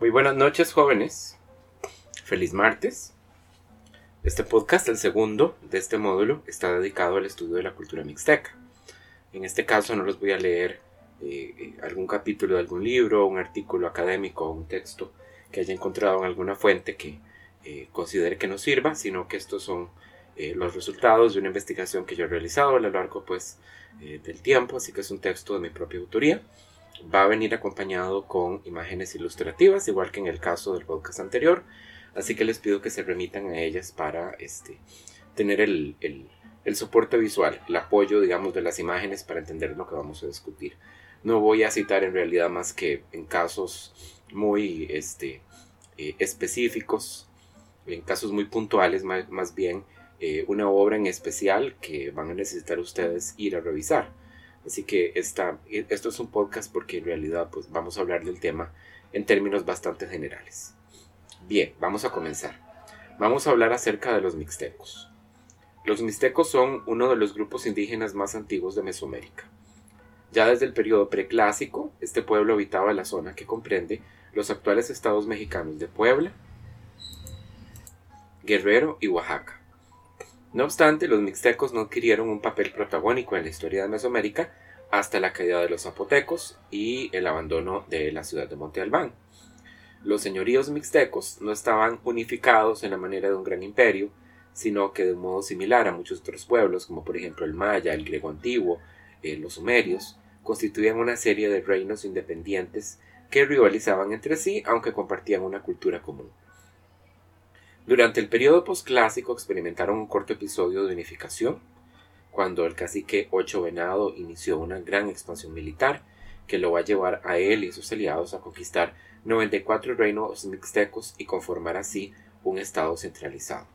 Muy buenas noches jóvenes. Feliz martes. Este podcast, el segundo de este módulo, está dedicado al estudio de la cultura mixteca. En este caso no les voy a leer eh, eh, algún capítulo de algún libro, un artículo académico o un texto que haya encontrado en alguna fuente que eh, considere que nos sirva, sino que estos son los resultados de una investigación que yo he realizado a lo largo pues, del tiempo, así que es un texto de mi propia autoría va a venir acompañado con imágenes ilustrativas, igual que en el caso del podcast anterior. Así que les pido que se remitan a ellas para este, tener el, soporte visual, el apoyo, digamos, de las imágenes para entender lo que vamos a discutir. No voy a citar en realidad más que en casos muy este, eh, específicos, en casos muy puntuales, más, bien eh, una obra en especial que van a necesitar ustedes ir a revisar. Así que esta, esto es un podcast porque en realidad pues, vamos a hablar del tema en términos bastante generales. Bien, vamos a comenzar. Vamos a hablar acerca de los mixtecos. Los mixtecos son uno de los grupos indígenas más antiguos de Mesoamérica. Ya desde el periodo preclásico, este pueblo habitaba la zona que comprende los actuales estados mexicanos de Puebla, Guerrero y Oaxaca. No obstante, los mixtecos no adquirieron un papel protagónico en la historia de Mesoamérica hasta la caída de los zapotecos y el abandono de la ciudad de Monte Albán. Los señoríos mixtecos no estaban unificados en la manera de un gran imperio, sino que de un modo similar a muchos otros pueblos, como por ejemplo el maya, el griego antiguo, eh, los sumerios, constituían una serie de reinos independientes que rivalizaban entre sí, aunque compartían una cultura común. Durante el periodo posclásico experimentaron un corto episodio de unificación, cuando el cacique Ocho Venado inició una gran expansión militar que lo va a llevar a él y sus aliados a conquistar 94 reinos mixtecos y conformar así un estado centralizado.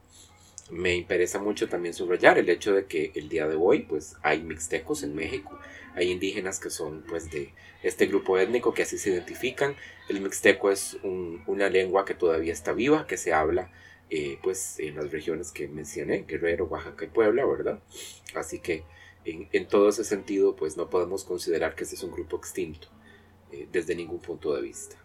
Me interesa mucho también subrayar el hecho de que el día de hoy pues hay mixtecos en México, hay indígenas que son pues de este grupo étnico que así se identifican. El mixteco es una lengua que todavía está viva, que se habla eh, pues en las regiones que mencioné, Guerrero, Oaxaca y Puebla, ¿verdad? Así que en, todo ese sentido, pues no podemos considerar que este es un grupo extinto eh, desde ningún punto de vista.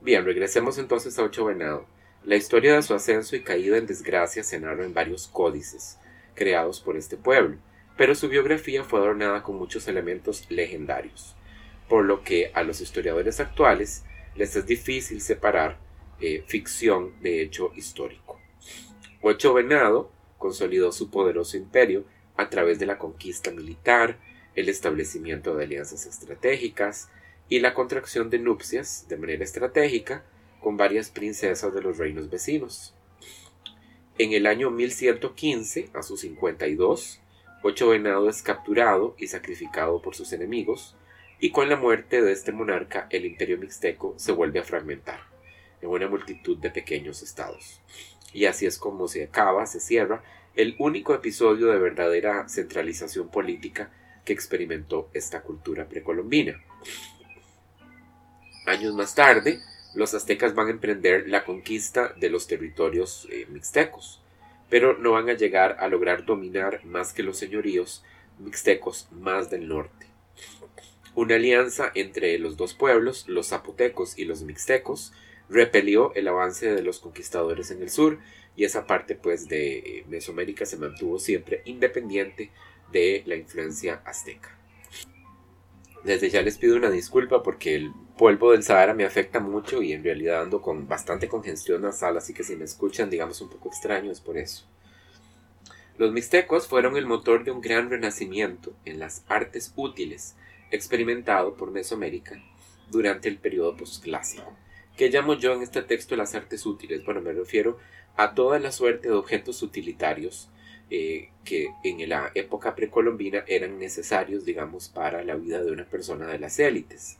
Bien, regresemos entonces a Ocho Venado. La historia de su ascenso y caída en desgracia se narra en varios códices creados por este pueblo, pero su biografía fue adornada con muchos elementos legendarios, por lo que a los historiadores actuales les es difícil separar eh, ficción de hecho histórico. Ocho Venado consolidó su poderoso imperio a través de la conquista militar, el establecimiento de alianzas estratégicas y la contracción de nupcias de manera estratégica con varias princesas de los reinos vecinos. En el año 1115, a sus 52, Ocho Venado es capturado y sacrificado por sus enemigos, y con la muerte de este monarca el imperio mixteco se vuelve a fragmentar en una multitud de pequeños estados. Y así es como se acaba, se cierra, el único episodio de verdadera centralización política que experimentó esta cultura precolombina. Años más tarde, los aztecas van a emprender la conquista de los territorios eh, mixtecos, pero no van a llegar a lograr dominar más que los señoríos mixtecos más del norte. Una alianza entre los dos pueblos, los zapotecos y los mixtecos, repelió el avance de los conquistadores en el sur y esa parte pues de Mesoamérica se mantuvo siempre independiente de la influencia azteca. Desde ya les pido una disculpa porque el polvo del Sahara me afecta mucho y en realidad ando con bastante congestión nasal, así que si me escuchan digamos un poco extraño es por eso. Los mixtecos fueron el motor de un gran renacimiento en las artes útiles experimentado por Mesoamérica durante el periodo postclásico ¿Qué llamo yo en este texto las artes útiles? Bueno, me refiero a toda la suerte de objetos utilitarios eh, que en la época precolombina eran necesarios, digamos, para la vida de una persona de las élites.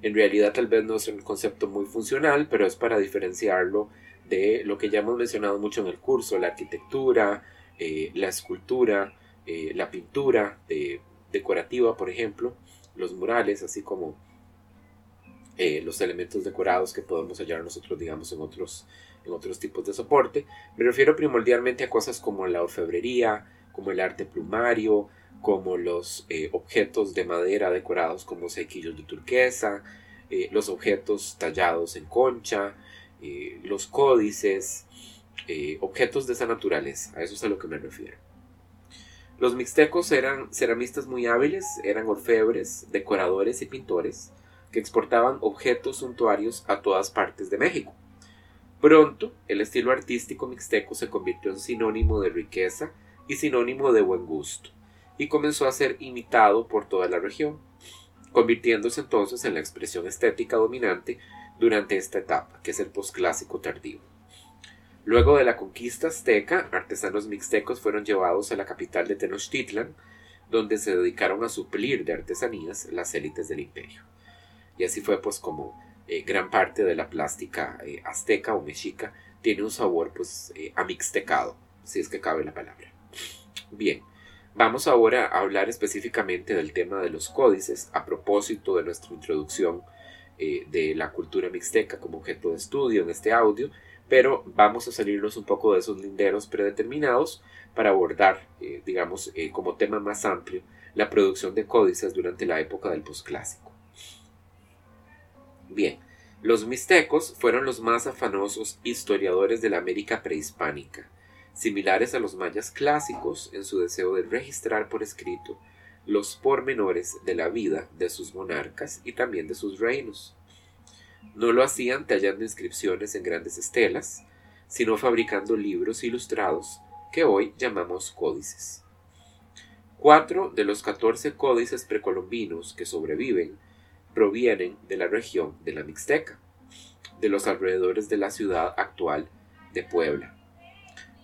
En realidad tal vez no es un concepto muy funcional, pero es para diferenciarlo de lo que ya hemos mencionado mucho en el curso, la arquitectura, eh, la escultura, eh, la pintura decorativa, por ejemplo, los murales, así como eh, los elementos decorados que podemos hallar nosotros, digamos, en otros, en otros tipos de soporte. Me refiero primordialmente a cosas como la orfebrería, como el arte plumario, como los eh, objetos de madera decorados como sequillos de turquesa, eh, los objetos tallados en concha, los códices, objetos de esa naturaleza. A eso es a lo que me refiero. Los mixtecos eran ceramistas muy hábiles, eran orfebres, decoradores y pintores que exportaban objetos suntuarios a todas partes de México. Pronto, el estilo artístico mixteco se convirtió en sinónimo de riqueza y sinónimo de buen gusto, y comenzó a ser imitado por toda la región convirtiéndose entonces en la expresión estética dominante durante esta etapa, que es el posclásico tardío. Luego de la conquista azteca, artesanos mixtecos fueron llevados a la capital de Tenochtitlan, donde se dedicaron a suplir de artesanías las élites del imperio. Y así fue pues como eh, gran parte de la plástica eh, azteca o mexica tiene un sabor pues eh, amixtecado, si es que cabe la palabra. Bien, Vamos ahora a hablar específicamente del tema de los códices a propósito de nuestra introducción de la cultura mixteca como objeto de estudio en este audio, pero vamos a salirnos un poco de esos linderos predeterminados para abordar, digamos, como tema más amplio la producción de códices durante la época del posclásico. Bien, los mixtecos fueron los más afanosos historiadores de la América prehispánica similares a los mayas clásicos en su deseo de registrar por escrito los pormenores de la vida de sus monarcas y también de sus reinos. No lo hacían tallando inscripciones en grandes estelas, sino fabricando libros ilustrados que hoy llamamos códices. Cuatro de los catorce códices precolombinos que sobreviven provienen de la región de la Mixteca, de los alrededores de la ciudad actual de Puebla.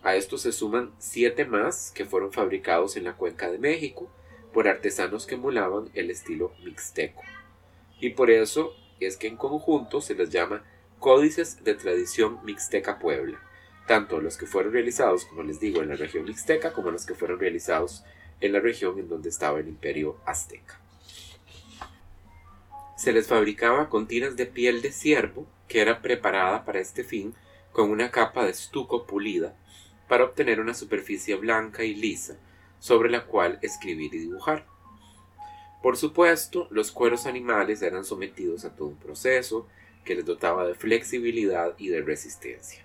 A estos se suman siete más que fueron fabricados en la Cuenca de México por artesanos que emulaban el estilo mixteco. Y por eso es que en conjunto se les llama códices de tradición mixteca Puebla, tanto los que fueron realizados, como les digo, en la región mixteca, como los que fueron realizados en la región en donde estaba el imperio azteca. Se les fabricaba con tiras de piel de ciervo, que era preparada para este fin con una capa de estuco pulida para obtener una superficie blanca y lisa sobre la cual escribir y dibujar. Por supuesto, los cueros animales eran sometidos a todo un proceso que les dotaba de flexibilidad y de resistencia.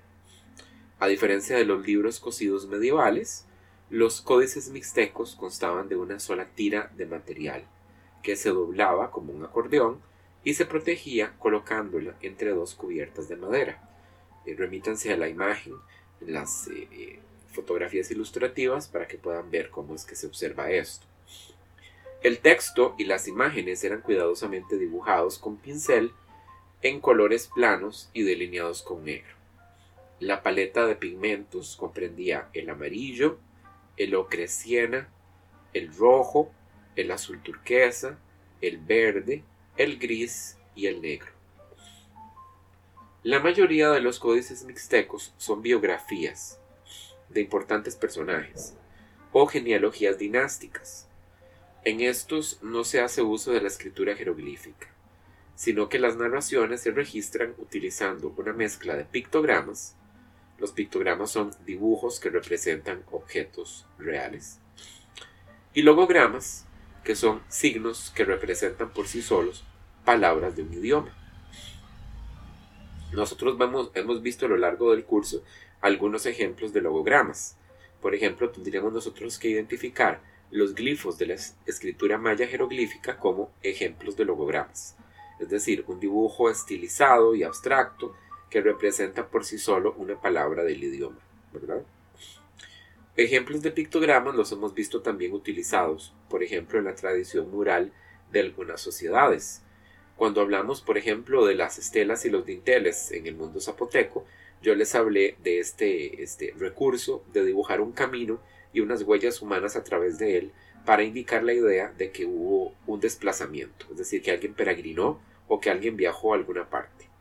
A diferencia de los libros cosidos medievales, los códices mixtecos constaban de una sola tira de material, que se doblaba como un acordeón y se protegía colocándola entre dos cubiertas de madera. Eh, remítanse a la imagen las eh, eh, fotografías ilustrativas para que puedan ver cómo es que se observa esto. El texto y las imágenes eran cuidadosamente dibujados con pincel en colores planos y delineados con negro. La paleta de pigmentos comprendía el amarillo, el ocre siena, el rojo, el azul turquesa, el verde, el gris y el negro. La mayoría de los códices mixtecos son biografías de importantes personajes o genealogías dinásticas. En estos no se hace uso de la escritura jeroglífica, sino que las narraciones se registran utilizando una mezcla de pictogramas. Los pictogramas son dibujos que representan objetos reales. Y logogramas, que son signos que representan por sí solos palabras de un idioma. Nosotros hemos visto a lo largo del curso algunos ejemplos de logogramas. Por ejemplo, tendríamos nosotros que identificar los glifos de la escritura maya jeroglífica como ejemplos de logogramas, es decir, un dibujo estilizado y abstracto que representa por sí solo una palabra del idioma, ¿verdad? Ejemplos de pictogramas los hemos visto también utilizados, por ejemplo, en la tradición mural de algunas sociedades. Cuando hablamos, por ejemplo, de las estelas y los dinteles en el mundo zapoteco, yo les hablé de este, este recurso de dibujar un camino y unas huellas humanas a través de él para indicar la idea de que hubo un desplazamiento, es decir, que alguien peregrinó o que alguien viajó a alguna parte.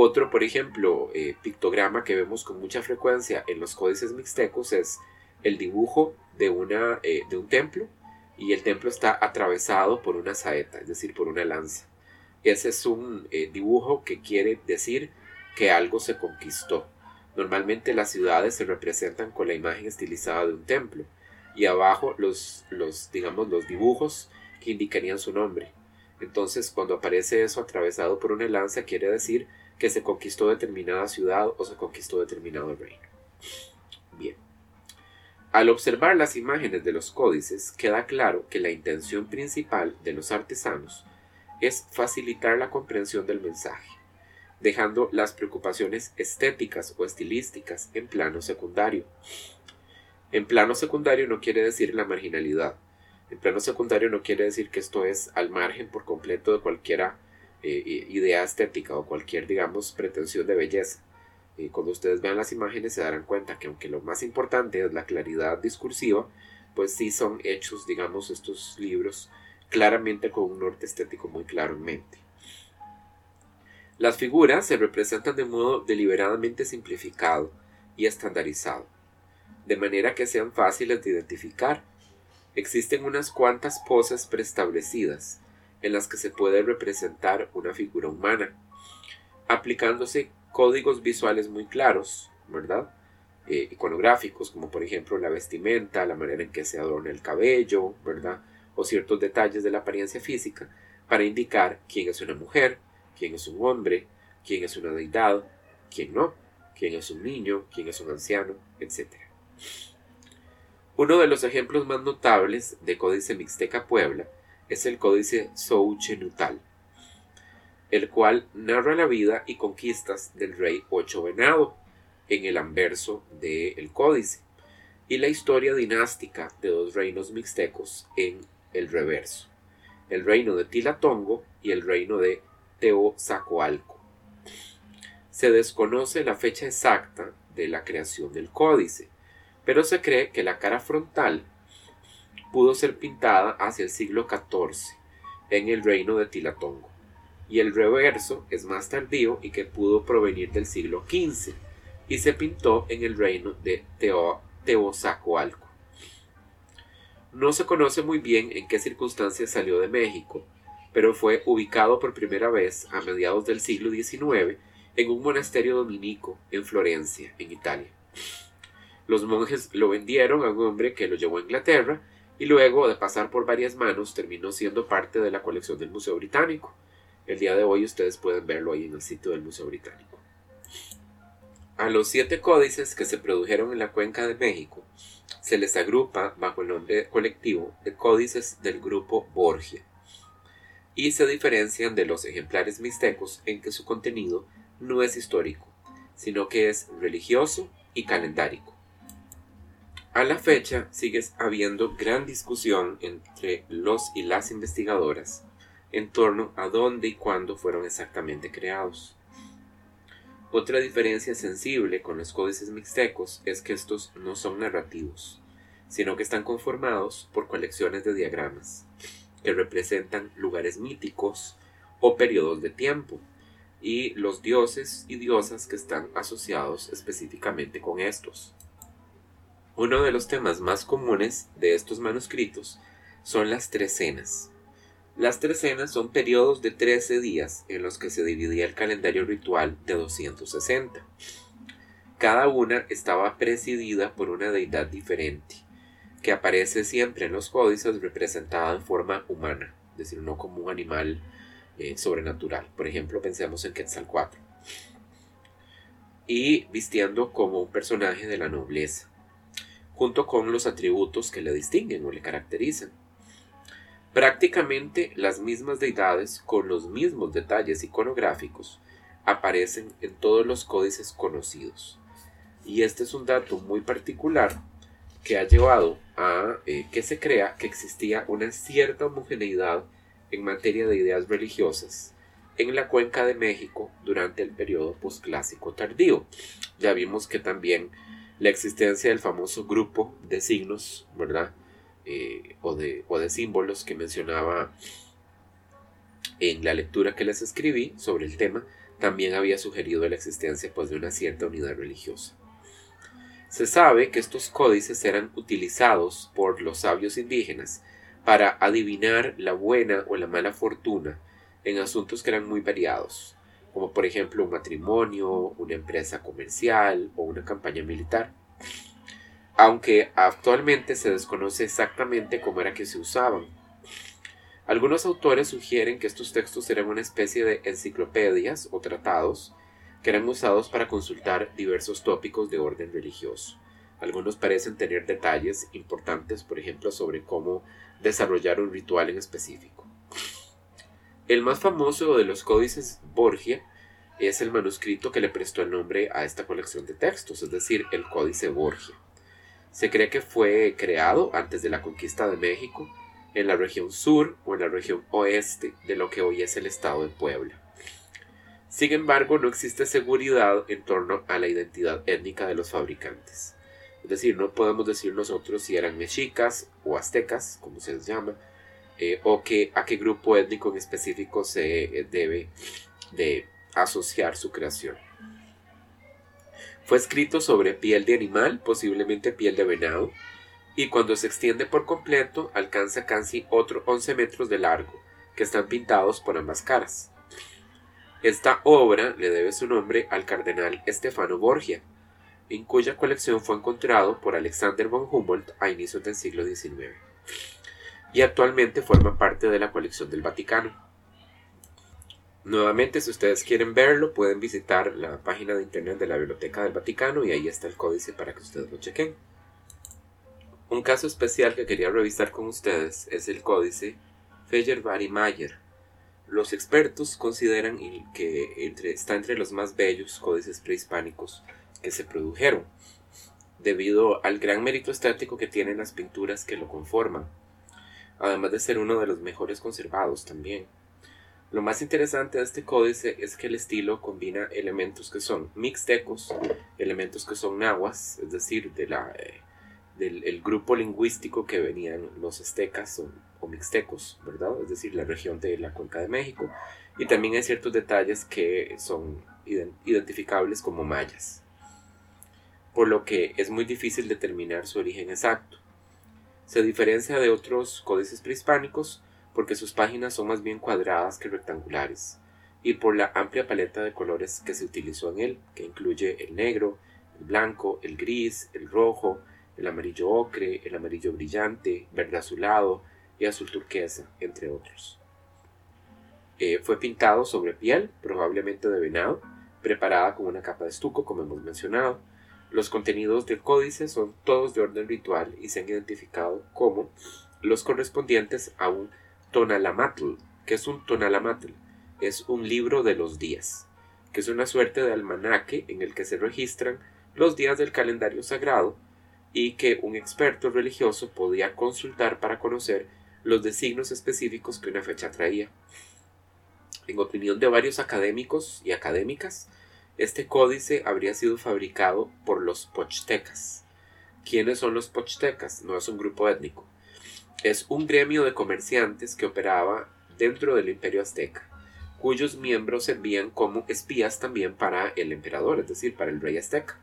Otro, por ejemplo, eh, pictograma que vemos con mucha frecuencia en los códices mixtecos es el dibujo de, una, eh, de un templo y el templo está atravesado por una saeta, es decir, por una lanza. Ese es un eh, dibujo que quiere decir que algo se conquistó. Normalmente las ciudades se representan con la imagen estilizada de un templo y abajo los, los digamos los dibujos que indicarían su nombre. Entonces, cuando aparece eso atravesado por una lanza, quiere decir que se conquistó determinada ciudad o se conquistó determinado reino. Bien. Al observar las imágenes de los códices, queda claro que la intención principal de los artesanos es facilitar la comprensión del mensaje, dejando las preocupaciones estéticas o estilísticas en plano secundario. En plano secundario no quiere decir la marginalidad. En plano secundario no quiere decir que esto es al margen por completo de cualquier eh, idea estética o cualquier, digamos, pretensión de belleza. Y cuando ustedes vean las imágenes se darán cuenta que aunque lo más importante es la claridad discursiva, pues sí son hechos, digamos, estos libros claramente con un norte estético muy claro en mente. Las figuras se representan de modo deliberadamente simplificado y estandarizado, de manera que sean fáciles de identificar. Existen unas cuantas poses preestablecidas en las que se puede representar una figura humana, aplicándose códigos visuales muy claros, ¿verdad? Eh, iconográficos, como por ejemplo la vestimenta, la manera en que se adorna el cabello, ¿verdad? o ciertos detalles de la apariencia física para indicar quién es una mujer, quién es un hombre, quién es una deidad, quién no, quién es un niño, quién es un anciano, etc. Uno de los ejemplos más notables de Códice Mixteca Puebla es el Códice Souchenutal, el cual narra la vida y conquistas del rey Ocho Venado en el anverso del códice y la historia dinástica de dos reinos mixtecos en el reverso, el reino de Tilatongo y el reino de Teozacoalco. Se desconoce la fecha exacta de la creación del códice, pero se cree que la cara frontal pudo ser pintada hacia el siglo XIV en el reino de Tilatongo, y el reverso es más tardío y que pudo provenir del siglo XV y se pintó en el reino de Teozacoalco. No se conoce muy bien en qué circunstancias salió de México, pero fue ubicado por primera vez a mediados del siglo XIX en un monasterio dominico en Florencia, en Italia. Los monjes lo vendieron a un hombre que lo llevó a Inglaterra y luego de pasar por varias manos terminó siendo parte de la colección del Museo Británico. El día de hoy ustedes pueden verlo ahí en el sitio del Museo Británico. A los siete códices que se produjeron en la cuenca de México se les agrupa bajo el nombre colectivo de códices del grupo Borgia y se diferencian de los ejemplares mixtecos en que su contenido no es histórico, sino que es religioso y calendárico. A la fecha sigue habiendo gran discusión entre los y las investigadoras en torno a dónde y cuándo fueron exactamente creados. Otra diferencia sensible con los códices mixtecos es que estos no son narrativos, sino que están conformados por colecciones de diagramas, que representan lugares míticos o periodos de tiempo, y los dioses y diosas que están asociados específicamente con estos. Uno de los temas más comunes de estos manuscritos son las trecenas, las trecenas son periodos de 13 días en los que se dividía el calendario ritual de 260. Cada una estaba presidida por una deidad diferente, que aparece siempre en los códices representada en forma humana, es decir, no como un animal eh, sobrenatural. Por ejemplo, pensemos en Quetzalcoatl. Y vistiendo como un personaje de la nobleza, junto con los atributos que le distinguen o le caracterizan Prácticamente las mismas deidades, con los mismos detalles iconográficos, aparecen en todos los códices conocidos. Y este es un dato muy particular que ha llevado a eh, que se crea que existía una cierta homogeneidad en materia de ideas religiosas en la cuenca de México durante el periodo posclásico tardío. Ya vimos que también la existencia del famoso grupo de signos, ¿verdad? Eh, o, de, o de símbolos que mencionaba en la lectura que les escribí sobre el tema, también había sugerido la existencia pues, de una cierta unidad religiosa. Se sabe que estos códices eran utilizados por los sabios indígenas para adivinar la buena o la mala fortuna en asuntos que eran muy variados, como por ejemplo un matrimonio, una empresa comercial o una campaña militar aunque actualmente se desconoce exactamente cómo era que se usaban. Algunos autores sugieren que estos textos eran una especie de enciclopedias o tratados que eran usados para consultar diversos tópicos de orden religioso. Algunos parecen tener detalles importantes, por ejemplo, sobre cómo desarrollar un ritual en específico. El más famoso de los códices Borgia es el manuscrito que le prestó el nombre a esta colección de textos, es decir, el Códice Borgia. Se cree que fue creado antes de la conquista de México, en la región sur o en la región oeste de lo que hoy es el estado de Puebla. Sin embargo, no existe seguridad en torno a la identidad étnica de los fabricantes. Es decir, no podemos decir nosotros si eran mexicas o aztecas, como se les llama, eh, o que, a qué grupo étnico en específico se eh, debe de asociar su creación. Fue escrito sobre piel de animal, posiblemente piel de venado, y cuando se extiende por completo alcanza casi otros 11 metros de largo, que están pintados por ambas caras. Esta obra le debe su nombre al cardenal Estefano Borgia, en cuya colección fue encontrado por Alexander von Humboldt a inicios del siglo XIX, y actualmente forma parte de la colección del Vaticano. Nuevamente, si ustedes quieren verlo, pueden visitar la página de internet de la Biblioteca del Vaticano y ahí está el códice para que ustedes lo chequen. Un caso especial que quería revisar con ustedes es el códice Feyerabad-Mayer, los expertos consideran que está entre los más bellos códices prehispánicos que se produjeron, debido al gran mérito estético que tienen las pinturas que lo conforman, además de ser uno de los mejores conservados también. Lo más interesante de este códice es que el estilo combina elementos que son mixtecos, elementos que son nahuas, es decir, de la, eh, del grupo lingüístico que venían los aztecas o mixtecos, ¿verdad? Es decir, la región de la cuenca de México. Y también hay ciertos detalles que son identificables como mayas, por lo que es muy difícil determinar su origen exacto. Se diferencia de otros códices prehispánicos porque sus páginas son más bien cuadradas que rectangulares, y por la amplia paleta de colores que se utilizó en él, que incluye el negro, el blanco, el gris, el rojo, el amarillo ocre, el amarillo brillante, verde azulado, y azul turquesa, entre otros. Eh, fue pintado sobre piel, probablemente de venado, preparada con una capa de estuco, como hemos mencionado. Los contenidos del códice son todos de orden ritual y se han identificado como los correspondientes a un tonalamatl. que es un tonalamatl? Es un libro de los días, que es una suerte de almanaque en el que se registran los días del calendario sagrado y que un experto religioso podía consultar para conocer los designios específicos que una fecha traía. En opinión de varios académicos y académicas, este códice habría sido fabricado por los pochtecas. ¿Quiénes son los pochtecas? No es un grupo étnico. Es un gremio de comerciantes que operaba dentro del imperio azteca, cuyos miembros servían como espías también para el emperador, es decir, para el rey azteca.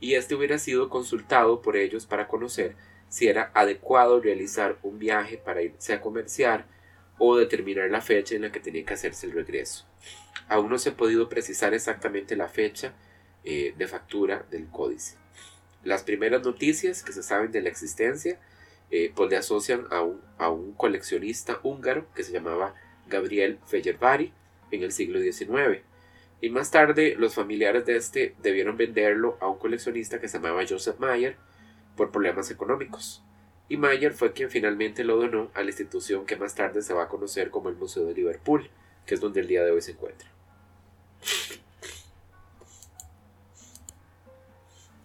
Y este hubiera sido consultado por ellos para conocer si era adecuado realizar un viaje para irse a comerciar o determinar la fecha en la que tenía que hacerse el regreso. Aún no se ha podido precisar exactamente la fecha eh, de factura del códice. Las primeras noticias que se saben de la existencia eh, pues le asocian a un, a un, coleccionista húngaro que se llamaba Gabriel Feyerbari en el siglo XIX. Y más tarde los familiares de este debieron venderlo a un coleccionista que se llamaba Joseph Mayer por problemas económicos, y Mayer fue quien finalmente lo donó a la institución que más tarde se va a conocer como el Museo de Liverpool, que es donde el día de hoy se encuentra.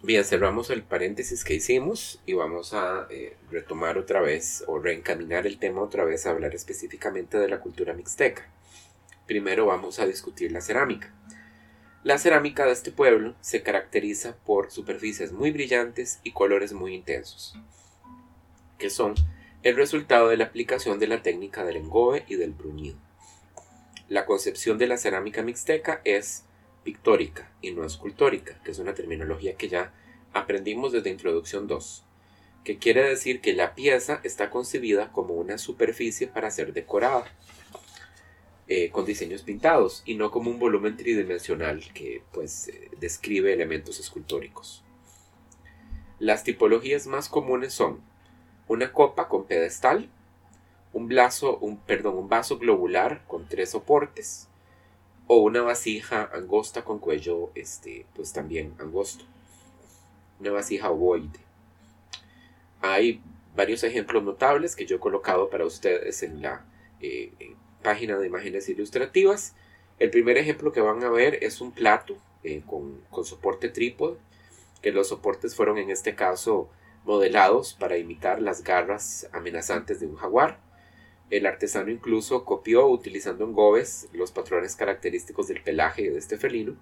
Bien, cerramos el paréntesis que hicimos y vamos a eh, retomar otra vez o reencaminar el tema otra vez a hablar específicamente de la cultura mixteca. Primero vamos a discutir la cerámica. La cerámica de este pueblo se caracteriza por superficies muy brillantes y colores muy intensos, que son el resultado de la aplicación de la técnica del engobe y del bruñido. La concepción de la cerámica mixteca es pictórica y no escultórica, que es una terminología que ya aprendimos desde Introducción 2, que quiere decir que la pieza está concebida como una superficie para ser decorada eh, con diseños pintados y no como un volumen tridimensional que pues eh, describe elementos escultóricos. Las tipologías más comunes son una copa con pedestal, un, un, perdón, un vaso globular con tres soportes o una vasija angosta con cuello este, pues también angosto. Una vasija ovoide. Hay varios ejemplos notables que yo he colocado para ustedes en la eh, página de imágenes ilustrativas. El primer ejemplo que van a ver es un plato eh, con, con, soporte trípode, que los soportes fueron en este caso modelados para imitar las garras amenazantes de un jaguar. El artesano incluso copió utilizando en gobes los patrones característicos del pelaje de este felino.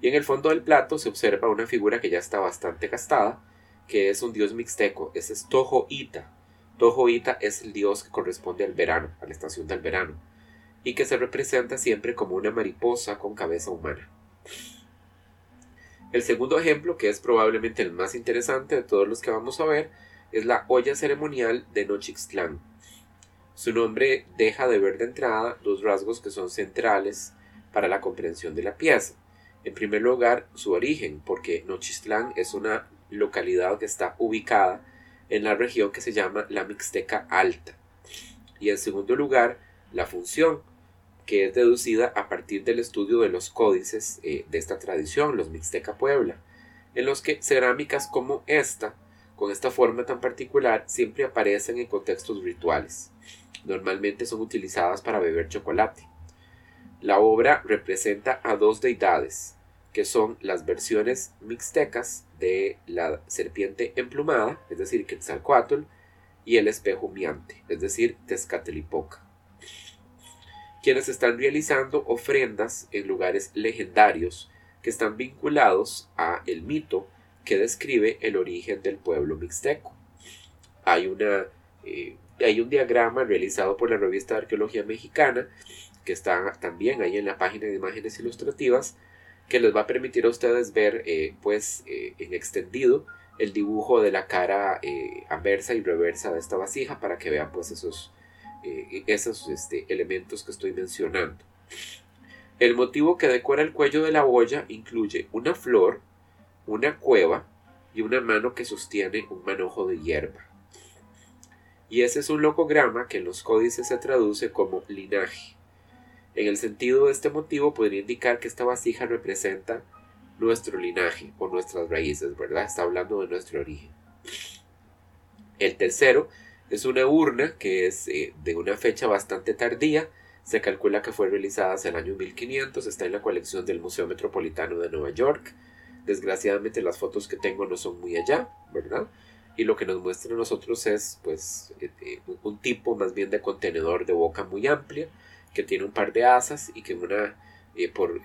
Y en el fondo del plato se observa una figura que ya está bastante gastada, que es un dios mixteco, ese es Toho Ita. Toho Ita es el dios que corresponde al verano, a la estación del verano, y que se representa siempre como una mariposa con cabeza humana. El segundo ejemplo, que es probablemente el más interesante de todos los que vamos a ver, es la olla ceremonial de Nochixtlán. Su nombre deja de ver de entrada dos rasgos que son centrales para la comprensión de la pieza. En primer lugar, su origen, porque Nochistlán es una localidad que está ubicada en la región que se llama la Mixteca Alta. Y en segundo lugar, la función, que es deducida a partir del estudio de los códices eh, de esta tradición, los Mixteca Puebla, en los que cerámicas como esta, con esta forma tan particular, siempre aparecen en contextos rituales. Normalmente son utilizadas para beber chocolate. La obra representa a dos deidades, que son las versiones mixtecas de la serpiente emplumada, es decir, Quetzalcoatl, y el espejo miante, es decir, Tezcatlipoca, quienes están realizando ofrendas en lugares legendarios que están vinculados a el mito que describe el origen del pueblo mixteco. Hay, una, eh, hay un diagrama realizado por la revista de Arqueología Mexicana, que está también ahí en la página de imágenes ilustrativas, que les va a permitir a ustedes ver eh, pues eh, en extendido el dibujo de la cara eh, anversa y reversa de esta vasija para que vean pues esos, esos este, elementos que estoy mencionando. El motivo que decora el cuello de la olla incluye una flor, una cueva y una mano que sostiene un manojo de hierba. Y ese es un locograma que en los códices se traduce como linaje. En el sentido de este motivo podría indicar que esta vasija representa nuestro linaje o nuestras raíces, ¿verdad? Está hablando de nuestro origen. El tercero es una urna que es eh, de una fecha bastante tardía. Se calcula que fue realizada hacia el año 1500. Está en la colección del Museo Metropolitano de Nueva York. Desgraciadamente las fotos que tengo no son muy allá, ¿verdad? Y lo que nos muestra a nosotros es pues eh, eh, un tipo más bien de contenedor de boca muy amplia que tiene un par de asas y que una, por,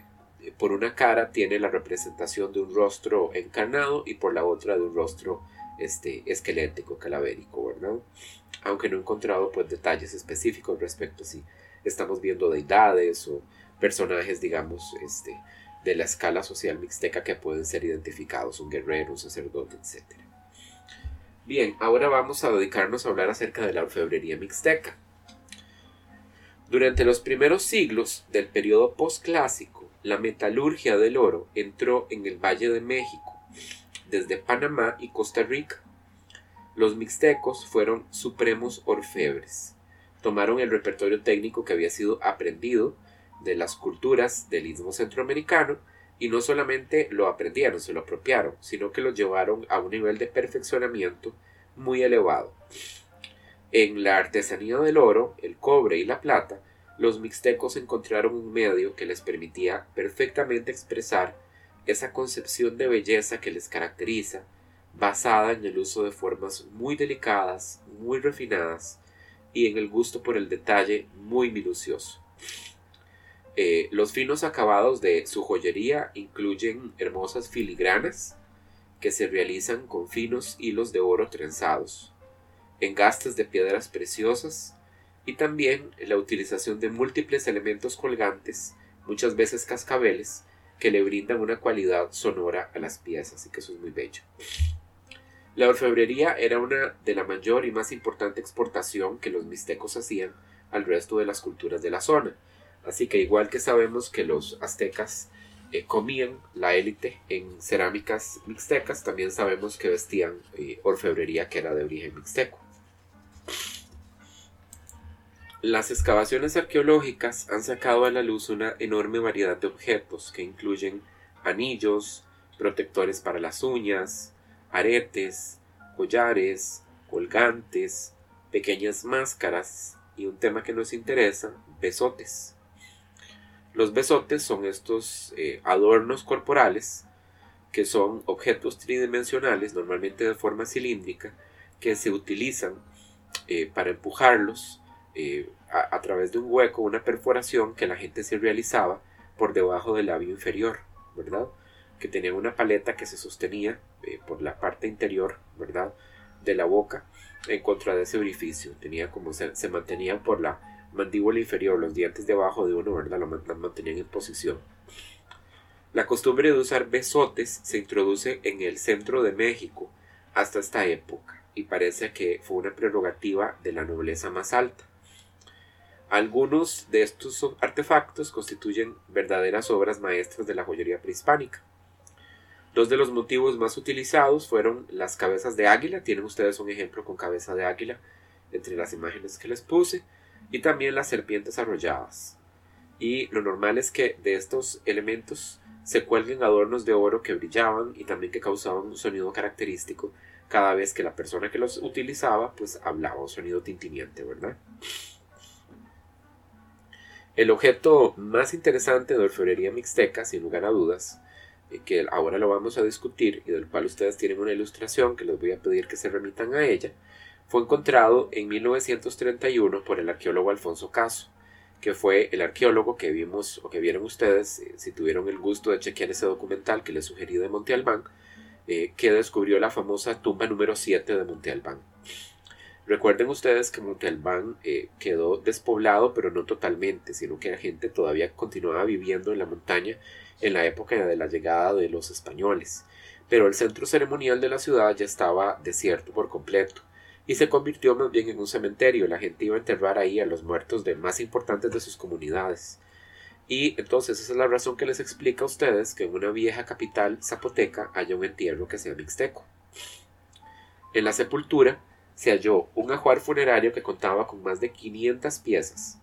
por una cara tiene la representación de un rostro encarnado y por la otra de un rostro este, esquelético, calavérico, ¿verdad? Aunque no he encontrado pues detalles específicos respecto a si estamos viendo deidades o personajes, digamos, este, de la escala social mixteca que pueden ser identificados, un guerrero, un sacerdote, etc. Bien, ahora vamos a dedicarnos a hablar acerca de la orfebrería mixteca. Durante los primeros siglos del periodo postclásico, la metalurgia del oro entró en el Valle de México, desde Panamá y Costa Rica. Los mixtecos fueron supremos orfebres. Tomaron el repertorio técnico que había sido aprendido de las culturas del istmo centroamericano y no solamente lo aprendieron, se lo apropiaron, sino que lo llevaron a un nivel de perfeccionamiento muy elevado. En la artesanía del oro, el cobre y la plata, los mixtecos encontraron un medio que les permitía perfectamente expresar esa concepción de belleza que les caracteriza, basada en el uso de formas muy delicadas, muy refinadas y en el gusto por el detalle muy minucioso. Eh, los finos acabados de su joyería incluyen hermosas filigranas que se realizan con finos hilos de oro trenzados, engastes de piedras preciosas y también la utilización de múltiples elementos colgantes, muchas veces cascabeles, que le brindan una cualidad sonora a las piezas y que eso es muy bello. La orfebrería era una de la mayor y más importante exportación que los mixtecos hacían al resto de las culturas de la zona. Así que igual que sabemos que los aztecas eh, comían la élite en cerámicas mixtecas, también sabemos que vestían eh, orfebrería que era de origen mixteco. Las excavaciones arqueológicas han sacado a la luz una enorme variedad de objetos que incluyen anillos, protectores para las uñas, aretes, collares, colgantes, pequeñas máscaras y un tema que nos interesa, besotes. Los besotes son estos eh, adornos corporales que son objetos tridimensionales, normalmente de forma cilíndrica, que se utilizan eh, para empujarlos eh, a, través de un hueco, una perforación que la gente se realizaba por debajo del labio inferior, ¿verdad? Que tenía una paleta que se sostenía eh, por la parte interior, ¿verdad? De la boca en contra de ese orificio. Tenía como se, se mantenía por la mandíbula inferior, los dientes debajo de uno, ¿verdad? Lo mantenían en posición. La costumbre de usar besotes se introduce en el centro de México hasta esta época y parece que fue una prerrogativa de la nobleza más alta. Algunos de estos artefactos constituyen verdaderas obras maestras de la joyería prehispánica. Dos de los motivos más utilizados fueron las cabezas de águila, tienen ustedes un ejemplo con cabeza de águila entre las imágenes que les puse, y también las serpientes arrolladas. Y lo normal es que de estos elementos se cuelguen adornos de oro que brillaban y también que causaban un sonido característico cada vez que la persona que los utilizaba pues hablaba un sonido tintiniente, ¿verdad? El objeto más interesante de orfebrería mixteca, sin lugar a dudas, eh, que ahora lo vamos a discutir y del cual ustedes tienen una ilustración que les voy a pedir que se remitan a ella, fue encontrado en 1931 por el arqueólogo Alfonso Caso, que fue el arqueólogo que vimos o que vieron ustedes, eh, si tuvieron el gusto de chequear ese documental que les sugerí de Monte Albán, eh, que descubrió la famosa tumba número 7 de Monte Albán. Recuerden ustedes que Monte Albán eh, quedó despoblado, pero no totalmente, sino que la gente todavía continuaba viviendo en la montaña en la época de la llegada de los españoles. Pero el centro ceremonial de la ciudad ya estaba desierto por completo y se convirtió más bien en un cementerio. La gente iba a enterrar ahí a los muertos de más importantes de sus comunidades. Y entonces esa es la razón que les explica a ustedes que en una vieja capital zapoteca haya un entierro que sea mixteco. En la sepultura se halló un ajuar funerario que contaba con más de 500 piezas,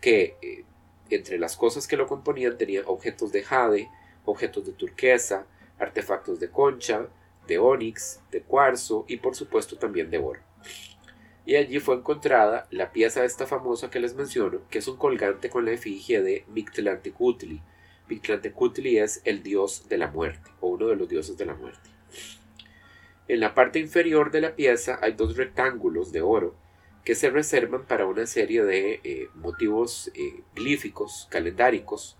que eh, entre las cosas que lo componían tenía objetos de jade, objetos de turquesa, artefactos de concha, de onix, de cuarzo y por supuesto también de oro y allí fue encontrada la pieza esta famosa que les menciono, que es un colgante con la efigie de Mictlantecutli. Mictlantecutli es el dios de la muerte, o uno de los dioses de la muerte. En la parte inferior de la pieza hay dos rectángulos de oro que se reservan para una serie de eh, motivos eh, glíficos, calendáricos,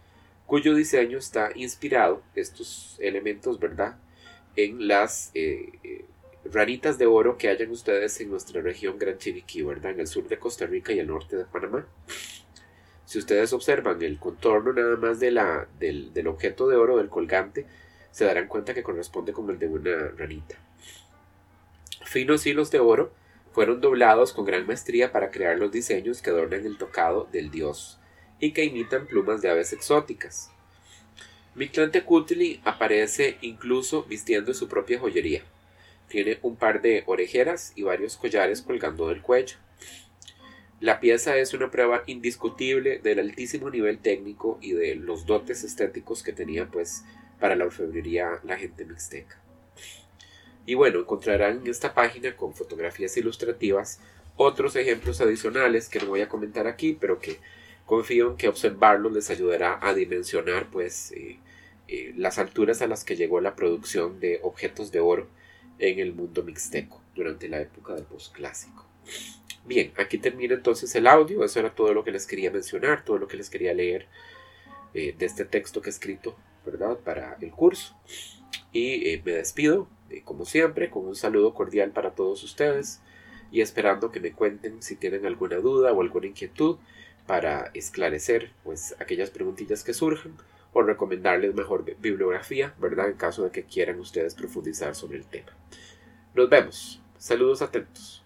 cuyo diseño está inspirado, estos elementos, ¿verdad?, en las eh, ranitas de oro que hayan ustedes en nuestra región Gran Chiriquí, ¿verdad? En el sur de Costa Rica y el norte de Panamá. Si ustedes observan el contorno nada más de la, del, objeto de oro del colgante, se darán cuenta que corresponde con el de una ranita. Finos hilos de oro fueron doblados con gran maestría para crear los diseños que adornan el tocado del dios y que imitan plumas de aves exóticas. Mictlantecutli aparece incluso vistiendo su propia joyería. Tiene un par de orejeras y varios collares colgando del cuello. La pieza es una prueba indiscutible del altísimo nivel técnico y de los dotes estéticos que tenía pues para la orfebrería la gente mixteca. Y bueno, encontrarán en esta página con fotografías ilustrativas otros ejemplos adicionales que no voy a comentar aquí, pero que confío en que observarlos les ayudará a dimensionar pues eh, eh, las alturas a las que llegó la producción de objetos de oro en el mundo mixteco durante la época del postclásico. Bien, aquí termina entonces el audio, eso era todo lo que les quería mencionar, todo lo que les quería leer eh, de este texto que he escrito, ¿verdad?, para el curso. Y me despido, eh, como siempre, con un saludo cordial para todos ustedes y esperando que me cuenten si tienen alguna duda o alguna inquietud para esclarecer pues aquellas preguntillas que surjan o recomendarles mejor bibliografía, ¿verdad? En caso de que quieran ustedes profundizar sobre el tema. Nos vemos. Saludos atentos.